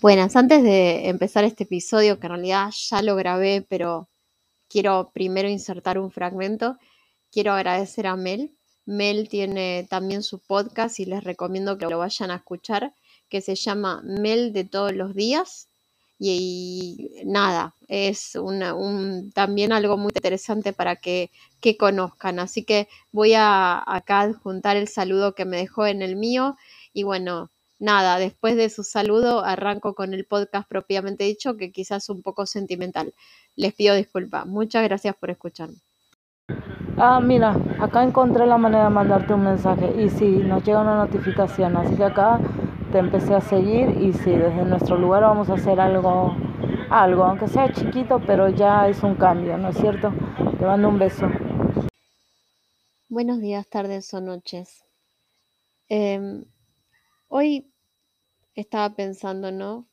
Buenas, antes de empezar este episodio, que en realidad ya lo grabé, pero quiero primero insertar un fragmento, quiero agradecer a Mel. Mel tiene también su podcast y les recomiendo que lo vayan a escuchar, que se llama Mel de todos los días. Y, nada, es un, también algo muy interesante para que, que conozcan. Así que voy a acá adjuntar el saludo que me dejó en el mío. Y bueno, nada, después de su saludo arranco con el podcast propiamente dicho, que quizás es un poco sentimental. Les pido disculpas. Muchas gracias por escucharme. Ah, mira, acá encontré la manera de mandarte un mensaje y sí, nos llega una notificación, así que acá te empecé a seguir y sí, desde nuestro lugar vamos a hacer algo, algo, aunque sea chiquito, pero ya es un cambio, ¿no es cierto? Te mando un beso. Buenos días, tardes o noches. Em, hoy estaba pensando, ¿no?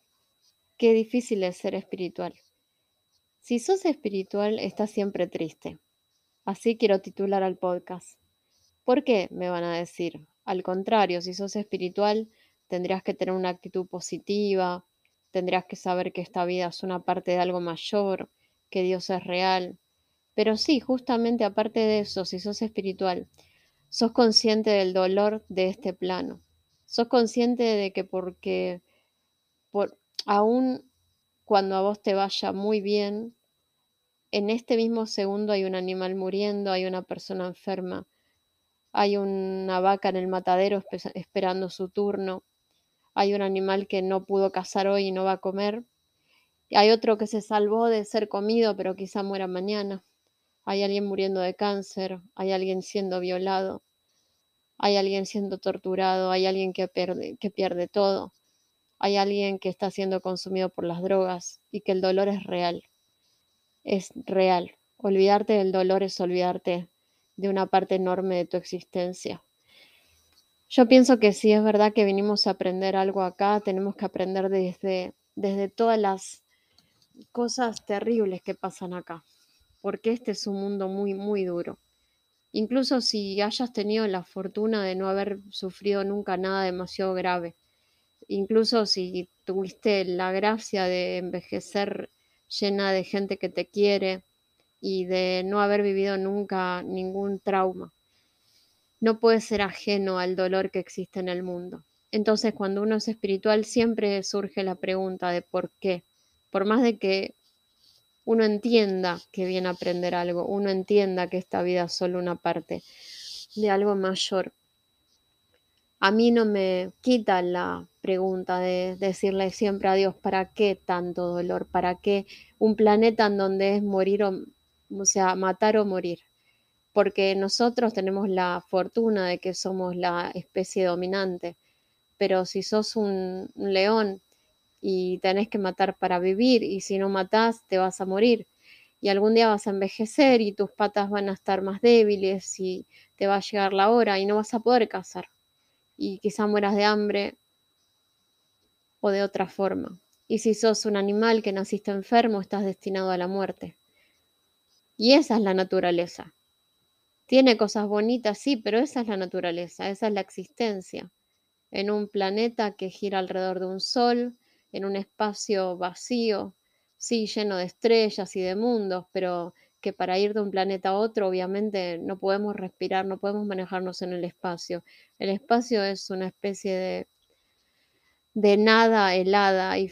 Qué difícil es ser espiritual. Si sos espiritual, estás siempre triste. Así quiero titular al podcast. ¿Por qué? Me van a decir. Al contrario, si sos espiritual, tendrías que tener una actitud positiva, tendrías que saber que esta vida es una parte de algo mayor, que Dios es real. Pero sí, justamente aparte de eso, si sos espiritual, sos consciente del dolor de este plano. Sos consciente de que porque por, aún cuando a vos te vaya muy bien, en este mismo segundo hay un animal muriendo, hay una persona enferma, hay una vaca en el matadero esperando su turno, hay un animal que no pudo cazar hoy y no va a comer, hay otro que se salvó de ser comido pero quizá muera mañana, hay alguien muriendo de cáncer, hay alguien siendo violado, hay alguien siendo torturado, hay alguien que pierde, que pierde todo, hay alguien que está siendo consumido por las drogas y que el dolor es real, es real. Olvidarte del dolor es olvidarte de una parte enorme de tu existencia. Yo pienso que si es verdad que vinimos a aprender algo acá, tenemos que aprender desde, desde todas las cosas terribles que pasan acá, porque este es un mundo muy, muy duro. Incluso si hayas tenido la fortuna de no haber sufrido nunca nada demasiado grave, incluso si tuviste la gracia de envejecer llena de gente que te quiere y de no haber vivido nunca ningún trauma no puede ser ajeno al dolor que existe en el mundo. Entonces, cuando uno es espiritual, siempre surge la pregunta de por qué. Por más de que uno entienda que viene a aprender algo, uno entienda que esta vida es solo una parte de algo mayor. A mí no me quita la pregunta de decirle siempre a Dios, ¿para qué tanto dolor? ¿Para qué un planeta en donde es morir o, sea, matar o morir? porque nosotros tenemos la fortuna de que somos la especie dominante, pero si sos un, león y tenés que matar para vivir y si no matás te vas a morir y algún día vas a envejecer y tus patas van a estar más débiles y te va a llegar la hora y no vas a poder cazar y quizá mueras de hambre o de otra forma. Y si sos un animal que naciste enfermo, estás destinado a la muerte. Y esa es la naturaleza. Tiene cosas bonitas, sí, pero esa es la naturaleza, esa es la existencia. En un planeta que gira alrededor de un sol, en un espacio vacío, sí, lleno de estrellas y de mundos, pero que para ir de un planeta a otro, obviamente, no podemos respirar, no podemos manejarnos en el espacio. El espacio es una especie de, de nada helada y,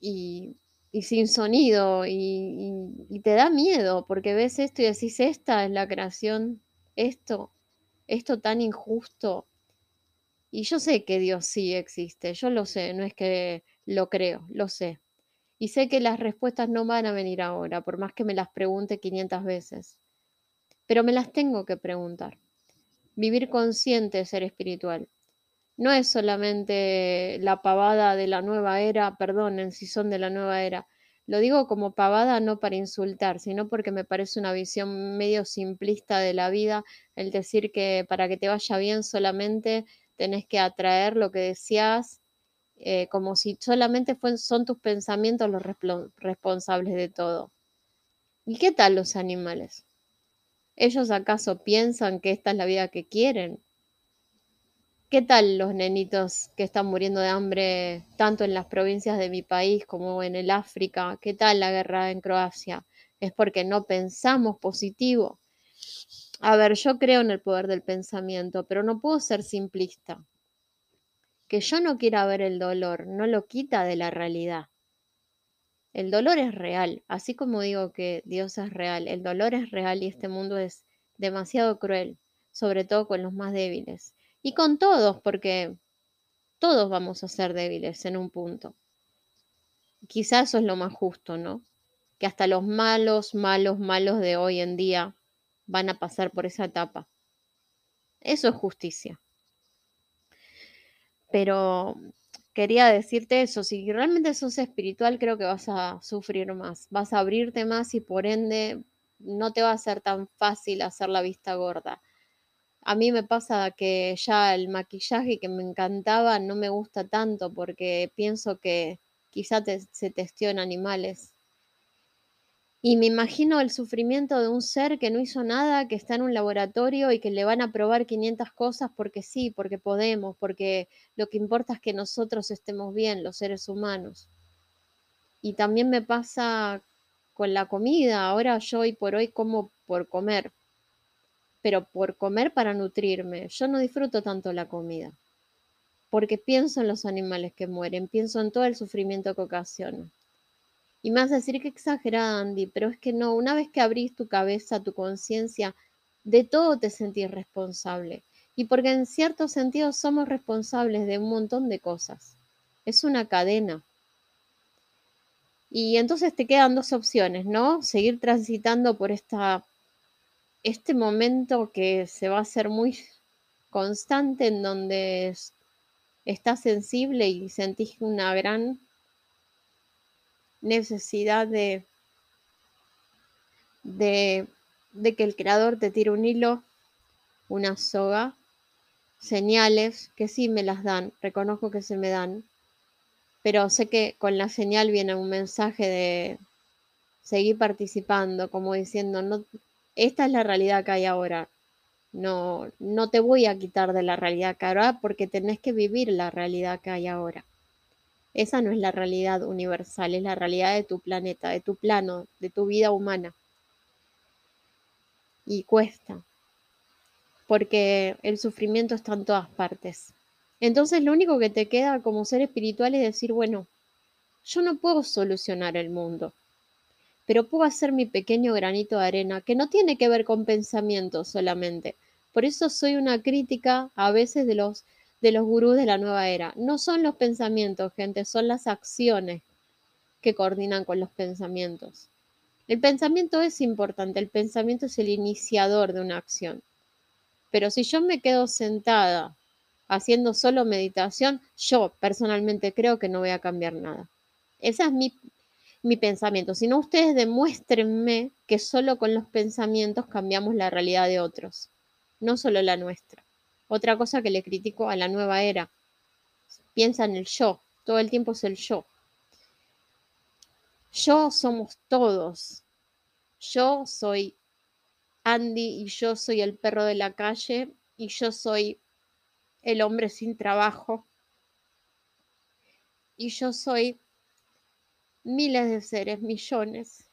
y, sin sonido y, y, te da miedo porque ves esto y decís, esta es la creación esto, esto tan injusto. Y yo sé que Dios sí existe, yo lo sé, no es que lo creo, lo sé. Y sé que las respuestas no van a venir ahora, por más que me las pregunte 500 veces. Pero me las tengo que preguntar. Vivir consciente es ser espiritual. No es solamente la pavada de la nueva era, perdonen si son de la nueva era, lo digo como pavada no para insultar, sino porque me parece una visión medio simplista de la vida el decir que para que te vaya bien solamente tenés que atraer lo que decías, eh, como si solamente son tus pensamientos los responsables de todo. ¿Y qué tal los animales? ¿Ellos acaso piensan que esta es la vida que quieren? ¿Qué tal los nenitos que están muriendo de hambre tanto en las provincias de mi país como en el África? ¿Qué tal la guerra en Croacia? Es porque no pensamos positivo. A ver, yo creo en el poder del pensamiento, pero no puedo ser simplista. Que yo no quiera ver el dolor no lo quita de la realidad. El dolor es real, así como digo que Dios es real, el dolor es real y este mundo es demasiado cruel, sobre todo con los más débiles. Y con todos, porque todos vamos a ser débiles en un punto. Quizás eso es lo más justo, ¿no? Que hasta los malos, malos, malos de hoy en día van a pasar por esa etapa. Eso es justicia. Pero quería decirte eso, si realmente sos espiritual, creo que vas a sufrir más, vas a abrirte más y por ende no te va a ser tan fácil hacer la vista gorda. A mí me pasa que ya el maquillaje que me encantaba no me gusta tanto porque pienso que quizá se testió en animales. Y me imagino el sufrimiento de un ser que no hizo nada, que está en un laboratorio y que le van a probar 500 cosas porque sí, porque podemos, porque lo que importa es que nosotros estemos bien, los seres humanos. Y también me pasa con la comida. Ahora yo hoy por hoy como por comer, pero por comer para nutrirme. Yo no disfruto tanto la comida, porque pienso en los animales que mueren, pienso en todo el sufrimiento que ocasiona. Y me vas a decir que exagerada, Andy, pero es que no, una vez que abrís tu cabeza, tu conciencia, de todo te sentís responsable. Y porque en cierto sentido somos responsables de un montón de cosas. Es una cadena. Y entonces te quedan dos opciones, ¿no? Seguir transitando por esta, este momento que se va a hacer muy constante en donde estás sensible y sentís una gran necesidad de, de, de que el creador te tire un hilo, una soga, señales que sí me las dan, reconozco que se me dan, pero sé que con la señal viene un mensaje de seguir participando, como diciendo, no, esta es la realidad que hay ahora. No, no te voy a quitar de la realidad que hay ahora porque tenés que vivir la realidad que hay ahora. Esa no es la realidad universal, es la realidad de tu planeta, de tu plano, de tu vida humana. Y cuesta, porque el sufrimiento está en todas partes. Entonces lo único que te queda como ser espiritual es decir, bueno, yo no puedo solucionar el mundo, pero puedo hacer mi pequeño granito de arena, que no tiene que ver con pensamientos solamente. Por eso soy una crítica a veces de los de los gurús de la nueva era. No son los pensamientos, gente, son las acciones que coordinan con los pensamientos. El pensamiento es importante, el pensamiento es el iniciador de una acción. Pero si yo me quedo sentada haciendo solo meditación, yo personalmente creo que no voy a cambiar nada. Ese es mi, mi pensamiento. Si no, ustedes demuéstrenme que solo con los pensamientos cambiamos la realidad de otros, no solo la nuestra. Otra cosa que le critico a la nueva era, piensa en el yo, todo el tiempo es el yo. Yo somos todos. Yo soy Andy y yo soy el perro de la calle y yo soy el hombre sin trabajo. Y yo soy miles de seres, millones.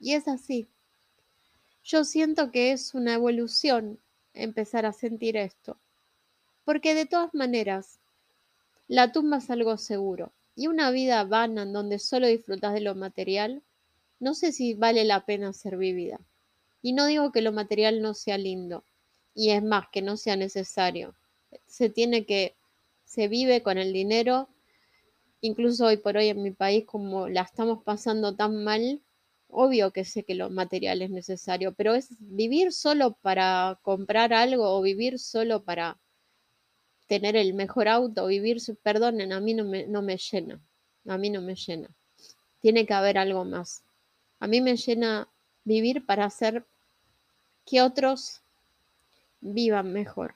Y es así. Yo siento que es una evolución empezar a sentir esto. Porque de todas maneras, la tumba es algo seguro. Y una vida vana en donde solo disfrutas de lo material, no sé si vale la pena ser vivida. Y no digo que lo material no sea lindo, y es más, que no sea necesario. Se tiene que, se vive con el dinero, incluso hoy por hoy en mi país, como la estamos pasando tan mal, Obvio que sé que lo material es necesario, pero es vivir solo para comprar algo o vivir solo para tener el mejor auto, vivir, perdonen, a mí no me, no me llena, a mí no me llena. Tiene que haber algo más. A mí me llena vivir para hacer que otros vivan mejor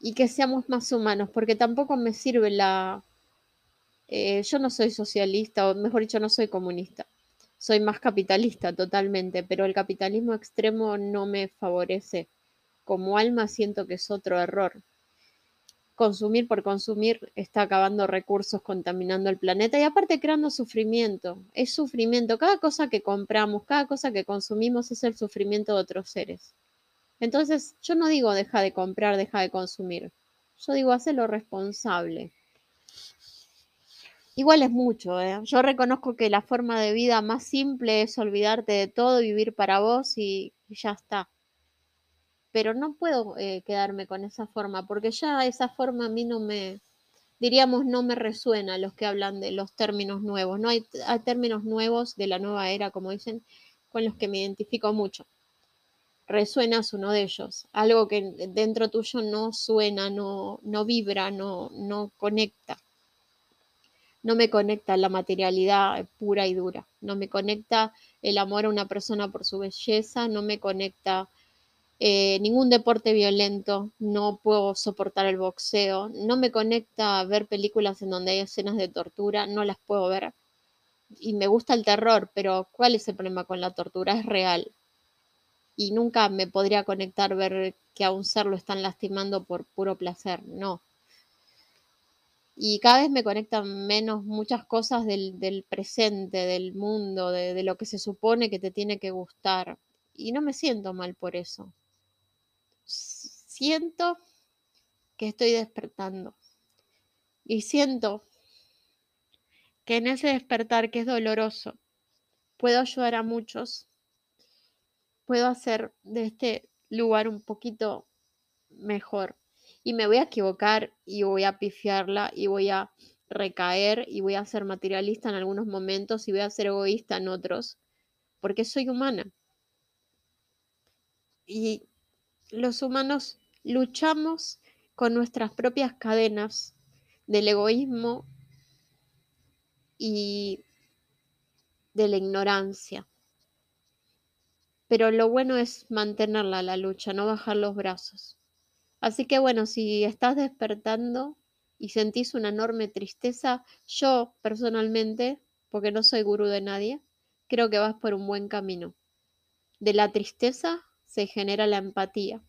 y que seamos más humanos, porque tampoco me sirve la... Eh, yo no soy socialista, o mejor dicho, no soy comunista soy más capitalista totalmente, pero el capitalismo extremo no me favorece como alma siento que es otro error. Consumir por consumir está acabando recursos, contaminando el planeta y aparte creando sufrimiento. Es sufrimiento. Cada cosa que compramos, cada cosa que consumimos es el sufrimiento de otros seres. Entonces, yo no digo deja de comprar, deja de consumir. Yo digo hazlo responsable. Igual es mucho, ¿eh? Yo reconozco que la forma de vida más simple es olvidarte de todo, vivir para vos y, ya está. Pero no puedo eh, quedarme con esa forma, porque ya esa forma a mí no me, diríamos, no me resuena los que hablan de los términos nuevos. No hay, términos nuevos de la nueva era, como dicen, con los que me identifico mucho. Resuenas uno de ellos, algo que dentro tuyo no suena, no, no vibra, no, no conecta no me conecta la materialidad pura y dura, no me conecta el amor a una persona por su belleza, no me conecta eh, ningún deporte violento, no puedo soportar el boxeo, no me conecta ver películas en donde hay escenas de tortura, no las puedo ver. Y me gusta el terror, pero ¿cuál es el problema con la tortura? Es real. Y nunca me podría conectar ver que a un ser lo están lastimando por puro placer, no y cada vez me conectan menos muchas cosas del, presente, del mundo, de, de, lo que se supone que te tiene que gustar. Y no me siento mal por eso. Siento que estoy despertando. Y siento que en ese despertar que es doloroso, puedo ayudar a muchos. Puedo hacer de este lugar un poquito mejor y me voy a equivocar y voy a pifiarla y voy a recaer y voy a ser materialista en algunos momentos y voy a ser egoísta en otros, porque soy humana. Y los humanos luchamos con nuestras propias cadenas del egoísmo y de la ignorancia. Pero lo bueno es mantenerla la lucha, no bajar los brazos. Así que bueno, si estás despertando y sentís una enorme tristeza, yo personalmente, porque no soy gurú de nadie, creo que vas por un buen camino. De la tristeza se genera la empatía,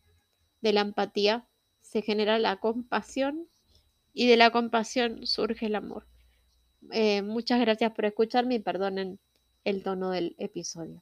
de la empatía se genera la compasión y de la compasión surge el amor. Eh, muchas gracias por escucharme y perdonen el tono del episodio.